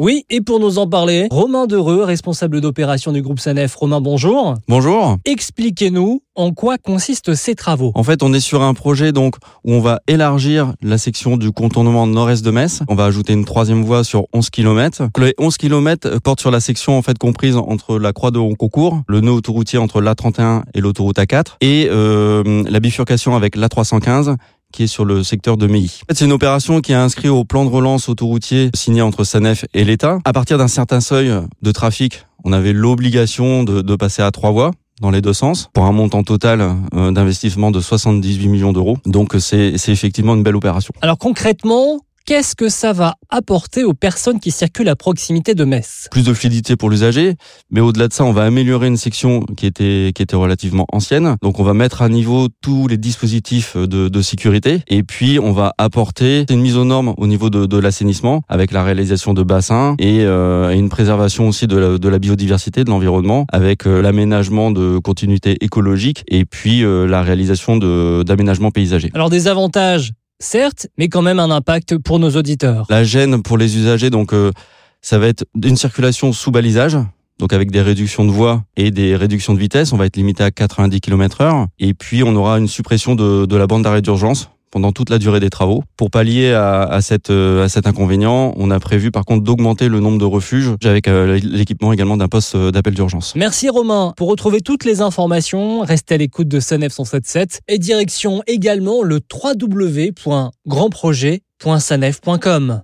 Oui, et pour nous en parler, Romain Dereux, responsable d'opération du groupe Sanef. Romain, bonjour. Bonjour. Expliquez-nous en quoi consistent ces travaux. En fait, on est sur un projet donc où on va élargir la section du contournement nord-est de Metz. On va ajouter une troisième voie sur 11 km. Les 11 km portent sur la section en fait comprise entre la Croix de Roncourt, le nœud autoroutier entre l'A31 et l'autoroute A4 et euh, la bifurcation avec l'A315 qui est sur le secteur de Meilly. C'est une opération qui est inscrite au plan de relance autoroutier signé entre Sanef et l'État. À partir d'un certain seuil de trafic, on avait l'obligation de, de passer à trois voies dans les deux sens pour un montant total euh, d'investissement de 78 millions d'euros. Donc c'est effectivement une belle opération. Alors concrètement, qu'est-ce que ça va apporter aux personnes qui circulent à proximité de Metz Plus de fluidité pour l'usager, mais au-delà de ça, on va améliorer une section qui était qui était relativement ancienne. Donc on va mettre à niveau tous les dispositifs de, de sécurité et puis on va apporter une mise aux normes au niveau de, de l'assainissement avec la réalisation de bassins et, euh, une préservation aussi de la, de la biodiversité, de l'environnement avec euh, l'aménagement de continuité écologique et puis euh, la réalisation de d'aménagement paysager. Alors des avantages certes, mais quand même un impact pour nos auditeurs. La gêne pour les usagers, donc euh, ça va être une circulation sous balisage. Donc avec des réductions de voie et des réductions de vitesse, on va être limité à 90 km heure. Et puis on aura une suppression de, de la bande d'arrêt d'urgence pendant toute la durée des travaux. Pour pallier à, cette, à cet inconvénient, on a prévu par contre d'augmenter le nombre de refuges avec euh, l'équipement également d'un poste d'appel d'urgence. Merci Romain. Pour retrouver toutes les informations, restez à l'écoute de Sanef 177 et direction également le www.grandprojet.sanef.com.